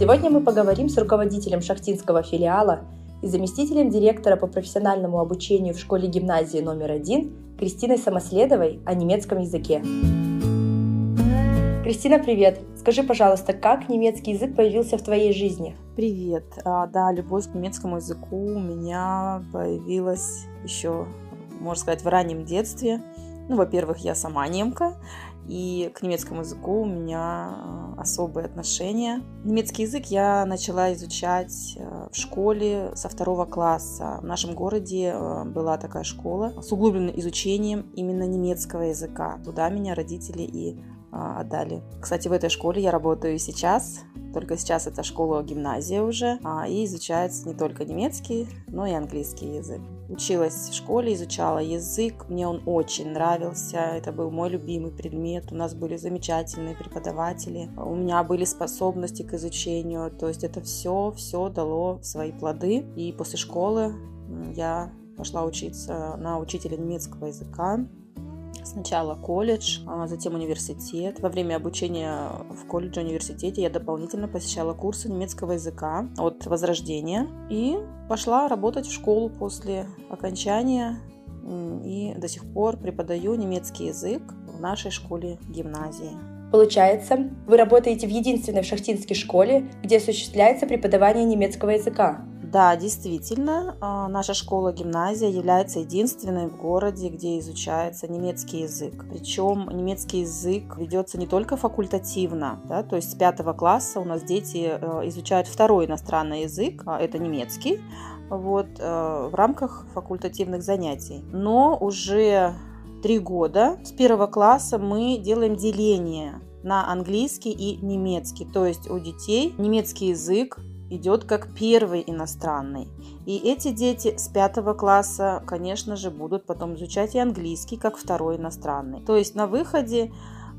Сегодня мы поговорим с руководителем шахтинского филиала и заместителем директора по профессиональному обучению в школе-гимназии номер один Кристиной Самоследовой о немецком языке. Кристина, привет! Скажи, пожалуйста, как немецкий язык появился в твоей жизни? Привет! А, да, любовь к немецкому языку у меня появилась еще, можно сказать, в раннем детстве. Ну, во-первых, я сама немка, и к немецкому языку у меня э, особые отношения. Немецкий язык я начала изучать э, в школе со второго класса. В нашем городе э, была такая школа с углубленным изучением именно немецкого языка. Туда меня родители и отдали. Кстати, в этой школе я работаю сейчас. Только сейчас это школа-гимназия уже. А, и изучается не только немецкий, но и английский язык. Училась в школе, изучала язык. Мне он очень нравился. Это был мой любимый предмет. У нас были замечательные преподаватели. У меня были способности к изучению. То есть это все, все дало свои плоды. И после школы я пошла учиться на учителя немецкого языка Сначала колледж, а затем университет. Во время обучения в колледже, университете я дополнительно посещала курсы немецкого языка от Возрождения и пошла работать в школу после окончания и до сих пор преподаю немецкий язык в нашей школе гимназии. Получается, вы работаете в единственной шахтинской школе, где осуществляется преподавание немецкого языка. Да, действительно, а, наша школа-гимназия является единственной в городе, где изучается немецкий язык. Причем немецкий язык ведется не только факультативно, да, то есть с пятого класса у нас дети э, изучают второй иностранный язык, а это немецкий, вот, э, в рамках факультативных занятий. Но уже три года с первого класса мы делаем деление на английский и немецкий. То есть у детей немецкий язык идет как первый иностранный. И эти дети с пятого класса, конечно же, будут потом изучать и английский как второй иностранный. То есть на выходе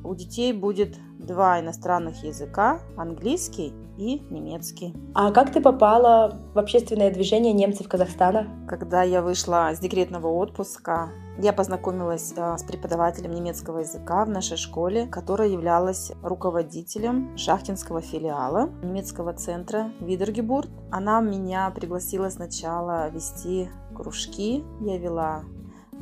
у детей будет два иностранных языка, английский и немецкий. А как ты попала в общественное движение немцев Казахстана? Когда я вышла с декретного отпуска, я познакомилась а, с преподавателем немецкого языка в нашей школе, которая являлась руководителем шахтинского филиала немецкого центра Видергебурт. Она меня пригласила сначала вести кружки. Я вела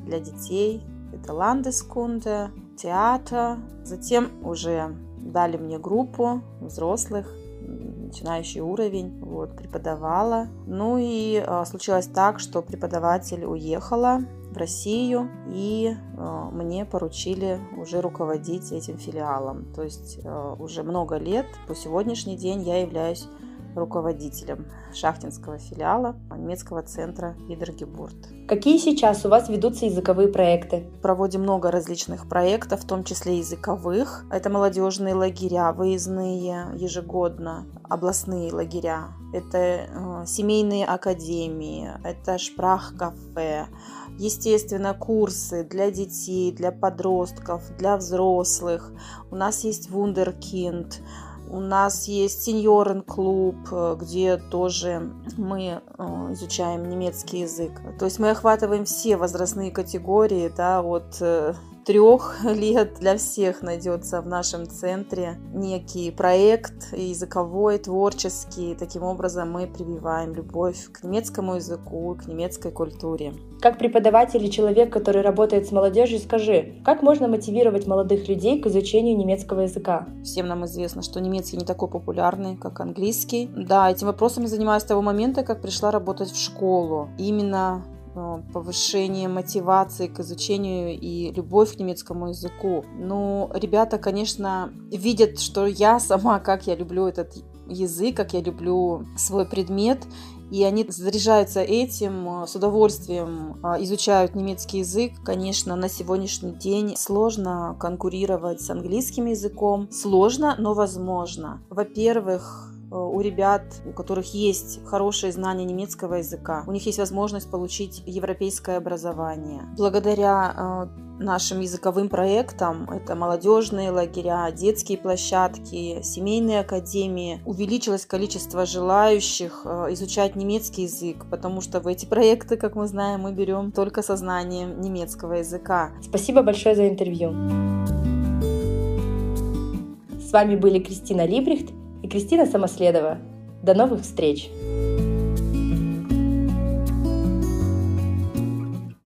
для детей. Это Ландескунде, театр. Затем уже дали мне группу взрослых, начинающий уровень, вот, преподавала. Ну и э, случилось так, что преподаватель уехала в Россию, и э, мне поручили уже руководить этим филиалом. То есть э, уже много лет, по сегодняшний день я являюсь руководителем шахтинского филиала немецкого центра Видергебурт. Какие сейчас у вас ведутся языковые проекты? Проводим много различных проектов, в том числе языковых. Это молодежные лагеря, выездные ежегодно, областные лагеря. Это э, семейные академии, это шпрах-кафе, естественно, курсы для детей, для подростков, для взрослых. У нас есть вундеркинд, у нас есть сеньорен-клуб, э, где тоже мы э, изучаем немецкий язык. То есть мы охватываем все возрастные категории, да, от э, трех лет для всех найдется в нашем центре некий проект языковой, творческий. Таким образом мы прививаем любовь к немецкому языку, к немецкой культуре. Как преподаватель и человек, который работает с молодежью, скажи, как можно мотивировать молодых людей к изучению немецкого языка? Всем нам известно, что немецкий не такой популярный, как английский. Да, этим вопросом я занимаюсь с того момента, как пришла работать в школу. Именно повышение мотивации к изучению и любовь к немецкому языку. Ну, ребята, конечно, видят, что я сама, как я люблю этот язык, как я люблю свой предмет, и они заряжаются этим, э, с удовольствием э, изучают немецкий язык. Конечно, на сегодняшний день сложно конкурировать с английским языком. Сложно, но возможно. Во-первых, Э, у ребят, у которых есть хорошие знания немецкого языка, у них есть возможность получить европейское образование. Благодаря э, нашим языковым проектам, это молодежные лагеря, детские площадки, семейные академии, увеличилось количество желающих э, изучать немецкий язык, потому что в эти проекты, как мы знаем, мы берем только со знанием немецкого языка. Спасибо большое за интервью. С вами были Кристина Либрихт Кристина Самоследова. До новых встреч!